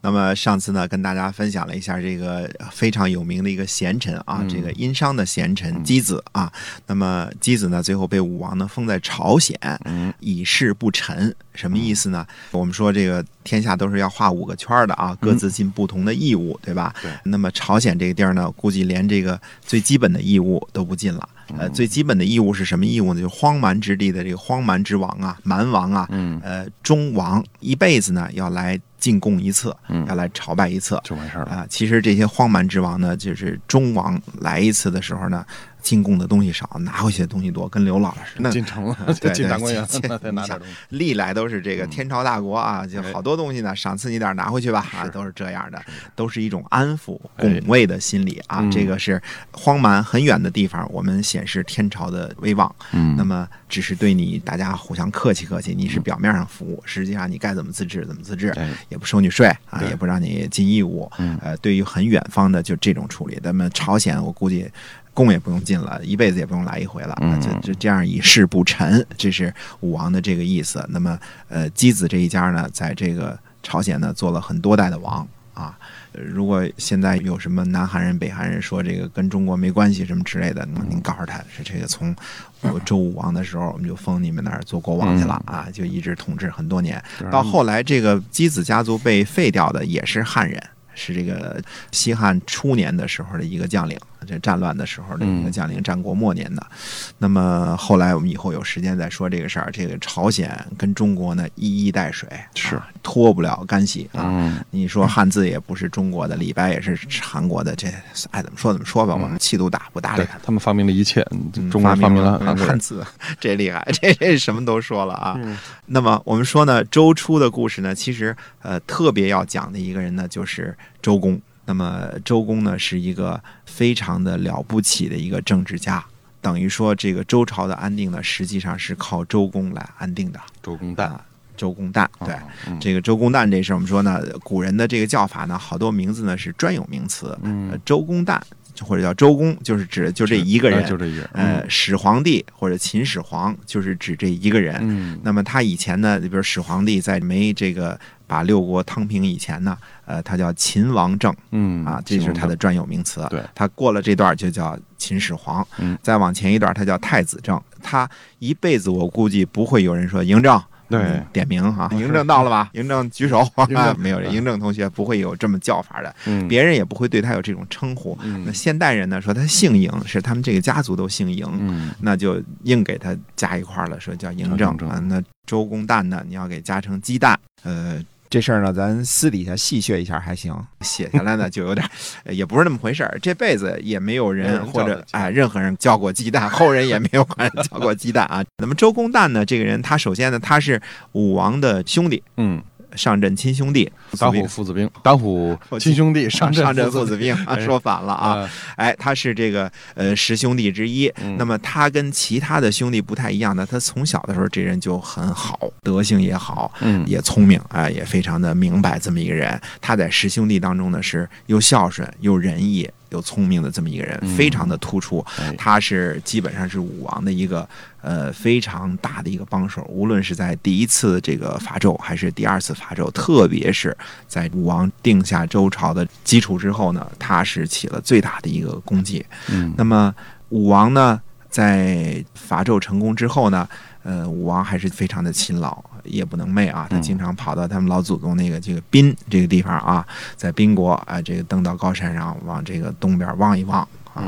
那么上次呢，跟大家分享了一下这个非常有名的一个贤臣啊，这个殷商的贤臣箕子啊。那么箕子呢，最后被武王呢封在朝鲜，以示不臣。什么意思呢？我们说这个天下都是要画五个圈的啊，各自尽不同的义务，对吧？对。那么朝鲜这个地儿呢，估计连这个最基本的义务都不尽了。呃，最基本的义务是什么义务呢？就是荒蛮之地的这个荒蛮之王啊，蛮王啊，呃，中王一辈子呢要来。进贡一次，要来朝拜一次就完事儿了啊！其实这些荒蛮之王呢，就是中王来一次的时候呢。进贡的东西少，拿回去的东西多，跟刘老师似的。进城了，对，进大观园，你想，历来都是这个天朝大国啊，就好多东西呢，赏赐你点，拿回去吧，啊，都是这样的，都是一种安抚、拱卫的心理啊。这个是荒蛮很远的地方，我们显示天朝的威望。嗯，那么只是对你大家互相客气客气，你是表面上服务，实际上你该怎么自治怎么自治，也不收你税啊，也不让你尽义务。呃，对于很远方的就这种处理。那么朝鲜，我估计。贡也不用进了，一辈子也不用来一回了，就就这样以示不臣，这是武王的这个意思。那么，呃，箕子这一家呢，在这个朝鲜呢，做了很多代的王啊。如果现在有什么南韩人、北韩人说这个跟中国没关系什么之类的，那么您告诉他是这个从周武王的时候，我们就封你们那儿做国王去了啊，就一直统治很多年。到后来，这个箕子家族被废掉的也是汉人。是这个西汉初年的时候的一个将领，这战乱的时候的一个将领，战国末年的。那么后来我们以后有时间再说这个事儿。这个朝鲜跟中国呢一衣带水，是脱不了干系啊。你说汉字也不是中国的，李白也是韩国的，这爱怎么说怎么说吧。我们气度大不搭理他。他们发明了一切，中国发明了汉字，这厉害，这这什么都说了啊。那么我们说呢，周初的故事呢，其实呃特别要讲的一个人呢，就是。周公，那么周公呢是一个非常的了不起的一个政治家，等于说这个周朝的安定呢，实际上是靠周公来安定的。周公旦，周公旦，对，这个周公旦这事我们说呢，古人的这个叫法呢，好多名字呢是专有名词，嗯周公旦或者叫周公，就是指就这一个人，就这一人。呃，始皇帝或者秦始皇就是指这一个人。嗯，那么他以前呢，比如始皇帝在没这个。把六国汤平以前呢，呃，他叫秦王政，嗯啊，这是他的专有名词。对，他过了这段就叫秦始皇，嗯，再往前一段他叫太子政。他一辈子我估计不会有人说嬴政，对，点名哈，嬴政到了吧？嬴政举手，没有，嬴政同学不会有这么叫法的，别人也不会对他有这种称呼。那现代人呢，说他姓嬴，是他们这个家族都姓嬴，那就硬给他加一块了，说叫嬴政啊。那周公旦呢，你要给加成鸡蛋，呃。这事儿呢，咱私底下戏谑一下还行，写下来呢就有点，也不是那么回事儿。这辈子也没有人或者哎任何人叫过鸡蛋，后人也没有人叫过鸡蛋啊。那么周公旦呢，这个人他首先呢，他是武王的兄弟，嗯。上阵亲兄弟，当虎父子兵，当虎亲兄弟上上阵父子兵啊，说反了啊！哎，他是这个呃十兄弟之一。那么他跟其他的兄弟不太一样呢，他从小的时候这人就很好，德行也好，嗯，也聪明啊，也非常的明白这么一个人。他在十兄弟当中呢，是又孝顺又仁义。又聪明的这么一个人，非常的突出。他是基本上是武王的一个呃非常大的一个帮手，无论是在第一次这个伐纣，还是第二次伐纣，特别是在武王定下周朝的基础之后呢，他是起了最大的一个功绩。嗯，那么武王呢，在伐纣成功之后呢，呃，武王还是非常的勤劳。夜不能寐啊，他经常跑到他们老祖宗那个这个宾这个地方啊，在宾国啊，这个登到高山上，往这个东边望一望啊，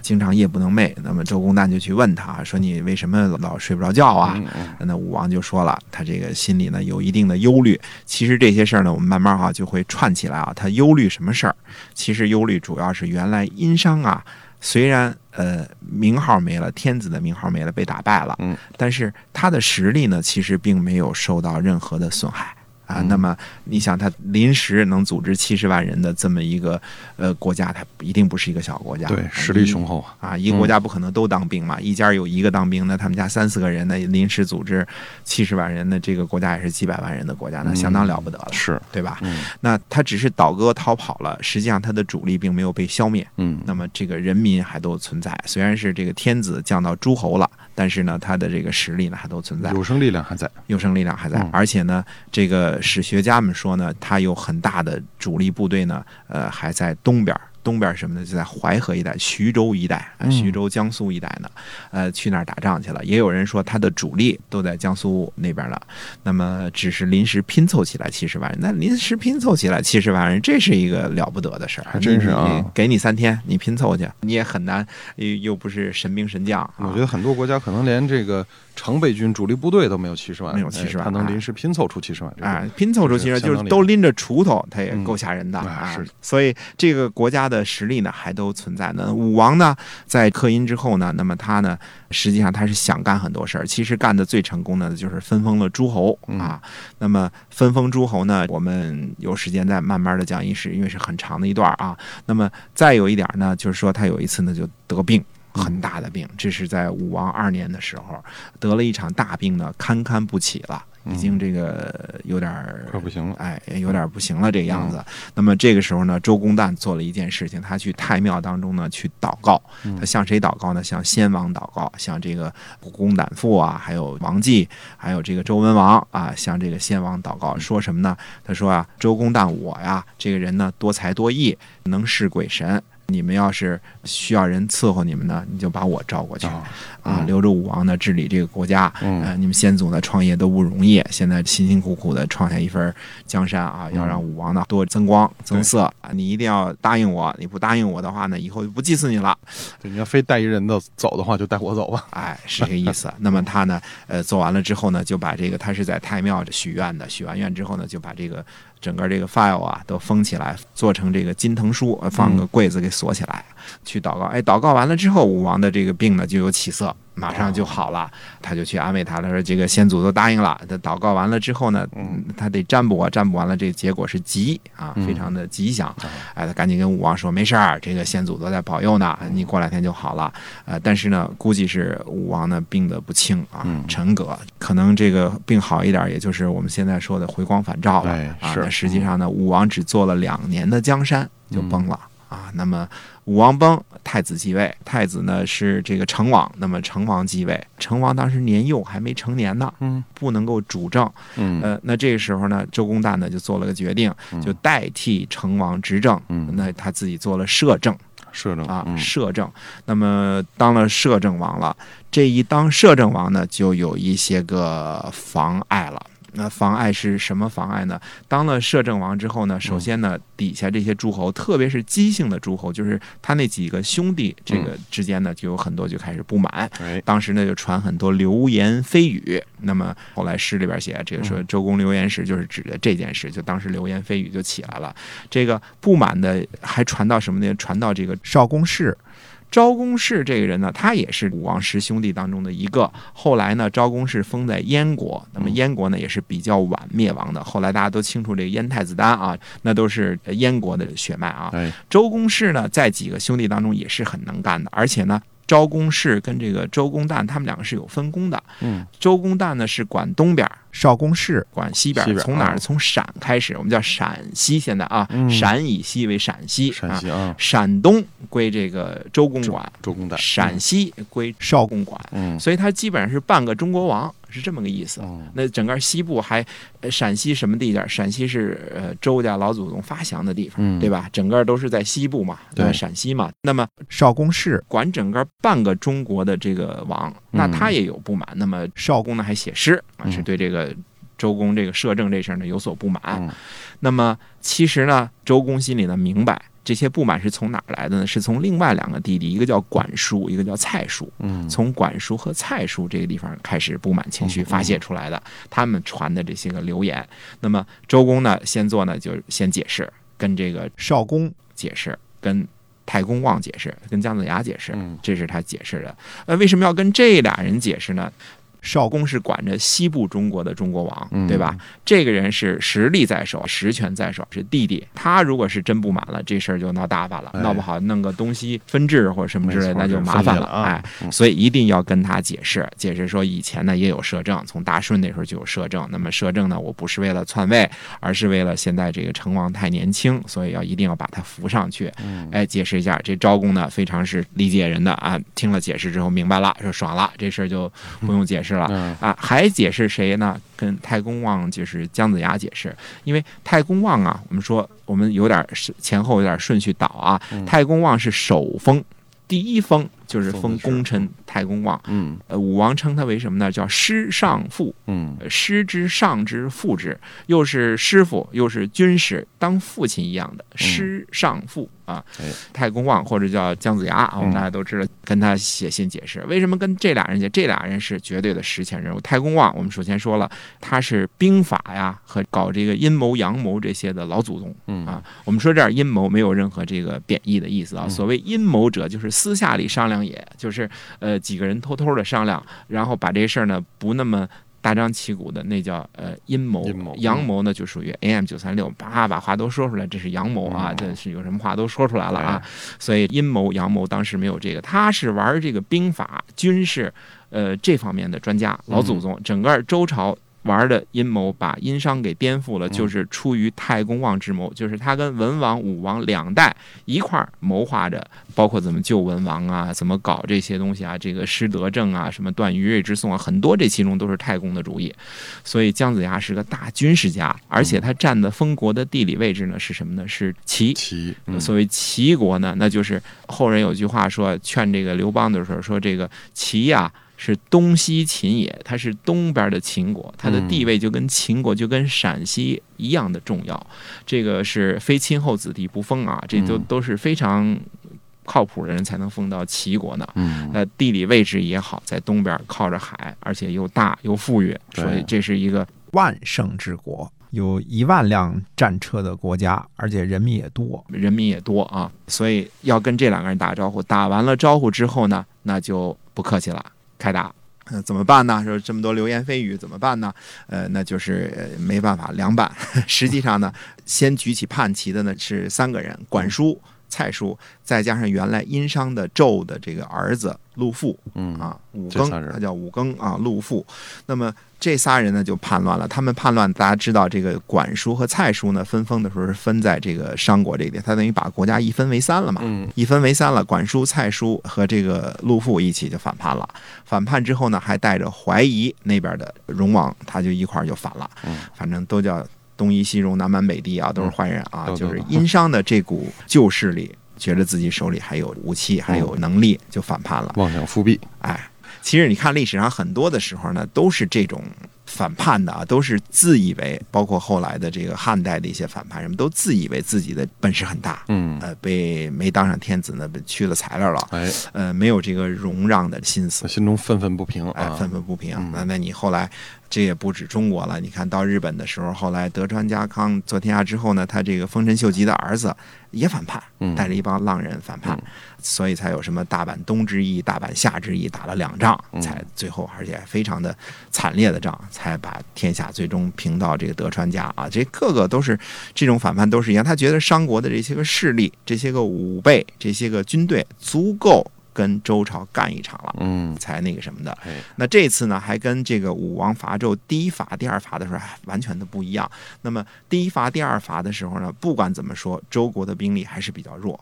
经常夜不能寐。那么周公旦就去问他说：“你为什么老睡不着觉啊？”那武王就说了，他这个心里呢有一定的忧虑。其实这些事儿呢，我们慢慢哈就会串起来啊。他忧虑什么事儿？其实忧虑主要是原来殷商啊。虽然呃名号没了，天子的名号没了，被打败了，嗯，但是他的实力呢，其实并没有受到任何的损害啊。那么你想，他临时能组织七十万人的这么一个呃国家，他一定不是一个小国家，对，实力雄厚啊。一个国家不可能都当兵嘛，一家有一个当兵，的他们家三四个人，那临时组织七十万人的这个国家也是几百万人的国家，那相当了不得了，是对吧？那他只是倒戈逃跑了，实际上他的主力并没有被消灭。嗯，那么这个人民还都存在，虽然是这个天子降到诸侯了，但是呢，他的这个实力呢还都存在，有生力量还在，有生力量还在，而且呢，这个史学家们说呢，他有很大的主力部队呢，呃，还在东边。东边什么的就在淮河一带、徐州一带啊，徐州江苏一带呢，呃，去那儿打仗去了。也有人说他的主力都在江苏那边了，那么只是临时拼凑起来七十万人。那临时拼凑起来七十万人，这是一个了不得的事儿，还真是啊！给你三天，你拼凑去，你也很难，又又不是神兵神将。我觉得很多国家可能连这个常备军主力部队都没有七十万，没有七十万，他能临时拼凑出七十万啊！拼凑出七十万，就是都拎着锄头，他也够吓人的啊！所以这个国家的实力呢，还。都存在呢。武王呢，在克殷之后呢，那么他呢，实际上他是想干很多事儿。其实干的最成功的就是分封了诸侯啊。那么分封诸侯呢，我们有时间再慢慢的讲一史，因为是很长的一段啊。那么再有一点呢，就是说他有一次呢就得病，很大的病，这是在武王二年的时候得了一场大病呢，堪堪不起了。已经这个有点快不行了，哎，有点不行了这个样子。那么这个时候呢，周公旦做了一件事情，他去太庙当中呢去祷告。他向谁祷告呢？向先王祷告，向这个武公胆父啊，还有王继，还有这个周文王啊，向这个先王祷告，说什么呢？他说啊，周公旦我呀，这个人呢多才多艺，能事鬼神。你们要是需要人伺候你们呢，你就把我招过去，啊，留着武王呢治理这个国家。呃，你们先祖呢创业都不容易，现在辛辛苦苦的创下一份江山啊，要让武王呢多增光增色啊！你一定要答应我，你不答应我的话呢，以后就不祭祀你了。你要非带一人的走的话，就带我走吧。哎，是这个意思。那么他呢，呃，做完了之后呢，就把这个他是在太庙许愿的，许完愿之后呢，就把这个。整个这个 file 啊都封起来，做成这个金藤书，放个柜子给锁起来，去祷告。哎，祷告完了之后，武王的这个病呢就有起色。马上就好了，他就去安慰他，他说：“这个先祖都答应了。”他祷告完了之后呢，嗯，他得占卜，占卜完了，这个结果是吉啊，非常的吉祥。哎，他赶紧跟武王说：“没事儿，这个先祖都在保佑呢，你过两天就好了。”呃，但是呢，估计是武王呢病得不轻啊，沉嗝，可能这个病好一点，也就是我们现在说的回光返照了啊。实际上呢，武王只做了两年的江山就崩了啊。那么。武王崩，太子继位。太子呢是这个成王，那么成王继位。成王当时年幼，还没成年呢，嗯，不能够主政，嗯，呃，那这个时候呢，周公旦呢就做了个决定，就代替成王执政，嗯，那他自己做了摄政，摄政啊，摄政。那么当了摄政王了，这一当摄政王呢，就有一些个妨碍了。那妨碍是什么妨碍呢？当了摄政王之后呢，首先呢，底下这些诸侯，特别是姬姓的诸侯，就是他那几个兄弟这个之间呢，就有很多就开始不满。当时呢就传很多流言蜚语。那么后来诗里边写这个说周公流言时，就是指的这件事。就当时流言蜚语就起来了。这个不满的还传到什么呢？传到这个少公氏。昭公氏这个人呢，他也是武王十兄弟当中的一个。后来呢，昭公氏封在燕国，那么燕国呢也是比较晚灭亡的。后来大家都清楚这个燕太子丹啊，那都是燕国的血脉啊。周公氏呢，在几个兄弟当中也是很能干的，而且呢。昭公氏跟这个周公旦，他们两个是有分工的。嗯，周公旦呢是管东边，少公氏管西边。从哪儿？从陕开始，我们叫陕西。现在啊，陕以西为陕西。陕西啊，陕东归这个周公管，周公旦。陕西归少公管。嗯，所以他基本上是半个中国王。是这么个意思。那整个西部还，陕西什么地界？陕西是呃周家老祖宗发祥的地方，对吧？整个都是在西部嘛，对陕西嘛。那么少公氏管整个半个中国的这个王，那他也有不满。那么少公呢还写诗啊，是对这个周公这个摄政这事呢有所不满。那么其实呢，周公心里呢明白。这些不满是从哪儿来的呢？是从另外两个弟弟，一个叫管叔，一个叫蔡叔。嗯，从管叔和蔡叔这个地方开始不满情绪发泄出来的，他们传的这些个流言。那么周公呢，先做呢，就先解释，跟这个少公解释，跟太公望解释，跟姜子牙解释，这是他解释的。呃，为什么要跟这俩人解释呢？少公是管着西部中国的中国王，嗯对吧？这个人是实力在手，实权在手，是弟弟。他如果是真不满了，这事儿就闹大发了，哎闹不好弄个东西分治或者什么之类，那就麻烦了。哎，嗯所以一定要跟他解释，解释说以前呢也有摄政，从大顺那时候就有摄政。那么摄政呢，我不是为了篡位，而是为了现在这个成王太年轻，所以要一定要把他扶上去。嗯哎，解释一下，这昭公呢非常是理解人的啊，听了解释之后明白了，说爽了，这事儿就不用解释了。嗯啊，还解释谁呢？跟太公望就是姜子牙解释，因为太公望啊，我们说我们有点是前后有点顺序倒啊。嗯太公望是首封，第一封就是封功臣太公望。嗯呃，武王称他为什么呢？叫师上父，嗯呃师之上之父之，又是师傅，又是军师，当父亲一样的师上父啊哎。太公望或者叫姜子牙啊，我们嗯大家都知道，跟他写信解释为什么跟这俩人写，这俩人是绝对的实权人物。太公望，我们首先说了，他是兵法呀和搞这个阴谋阳谋这些的老祖宗。嗯啊，我们说这儿阴谋没有任何这个贬义的意思啊。嗯所谓阴谋者，就是私下里商量也，就是呃几个人偷偷的商量，然后把这事儿呢不那么。大张旗鼓的那叫呃阴谋阴谋，阳谋呢就属于 AM 九三六，叭把话都说出来，这是阳谋啊，嗯这是有什么话都说出来了啊哎。所以阴谋阳谋当时没有这个，他是玩这个兵法军事呃这方面的专家，老祖宗，整个周朝。玩的阴谋把殷商给颠覆了，嗯就是出于太公望之谋，就是他跟文王、武王两代一块儿谋划着，包括怎么救文王啊，怎么搞这些东西啊，这个失德政啊，什么断于芮之讼啊，很多这其中都是太公的主意。所以姜子牙是个大军事家，而且他占的封国的地理位置呢是什么呢？是齐。齐嗯所谓齐国呢，那就是后人有句话说，劝这个刘邦的时候说，这个齐呀、是东西秦也，它是东边的秦国，它的地位就跟秦国就跟陕西一样的重要。这个是非亲厚子弟不封啊，这都嗯都是非常靠谱的人才能封到齐国呢。嗯那地理位置也好，在东边靠着海，而且又大又富裕，所以这是一个万盛之国，有一万辆战车的国家，而且人民也多。人民也多啊，所以要跟这两个人打招呼。打完了招呼之后呢，那就不客气了，开打。呃，怎么办呢？说这么多流言蜚语怎么办呢？呃，那就是没办法凉拌。实际上呢，先举起叛旗的呢是三个人：管叔、蔡叔，再加上原来殷商的纣的这个儿子陆父嗯啊，武庚他叫武庚啊，陆父。那么这仨人呢就叛乱了。他们叛乱，大家知道这个管叔和蔡叔呢分封的时候是分在这个商国这边，他等于把国家一分为三了嘛。嗯一分为三了，管叔、蔡叔和这个陆父一起就反叛了。反叛之后呢，还带着怀疑那边的荣王，他就一块儿就反了。嗯反正都叫东夷西戎、南蛮北狄啊，都是坏人啊。都就是殷商的这股旧势力，觉得自己手里还有武器，还有能力，就反叛了。妄想复辟，哎，其实你看历史上很多的时候呢，都是这种反叛的啊，都是自以为，包括后来的这个汉代的一些反叛，人们都自以为自己的本事很大。嗯。呃，被没当上天子呢，被去了材料了，哎，呃，没有这个容让的心思，心中愤愤不平哎，啊，愤愤不平。嗯。那那你后来，这也不止中国了，你看到日本的时候，后来德川家康做天下之后呢，他这个丰臣秀吉的儿子也反叛，嗯。带着一帮浪人反叛嗯，所以才有什么大阪东之役、大阪夏之役，打了两仗，嗯。才最后而且非常的惨烈的仗，才把天下最终平到这个德川家啊。这个个都是这种反叛都是一样，他觉得商国的这些个势力、这些个武备、这些个军队足够跟周朝干一场了。嗯才那个什么的，哎那这次呢，还跟这个武王伐纣第一伐、第二伐的时候还完全的不一样。那么第一伐、第二伐的时候呢，不管怎么说，周国的兵力还是比较弱，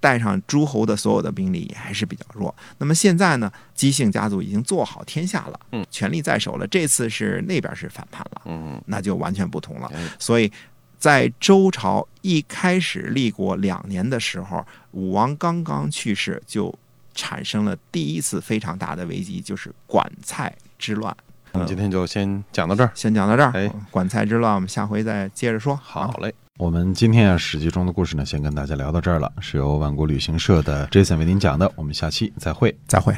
带上诸侯的所有的兵力也还是比较弱。那么现在呢，姬姓家族已经做好天下了，嗯，权力在手了。这次是那边是反叛了，嗯那就完全不同了。哎所以在周朝一开始立国两年的时候，武王刚刚去世，就产生了第一次非常大的危机，就是管蔡之乱。我们今天就先讲到这儿。先讲到这儿，哎管蔡之乱，我们下回再接着说。好嘞，我们今天啊《史记》中的故事呢，先跟大家聊到这儿了，是由万国旅行社的 Jason 为您讲的，我们下期再会。再会。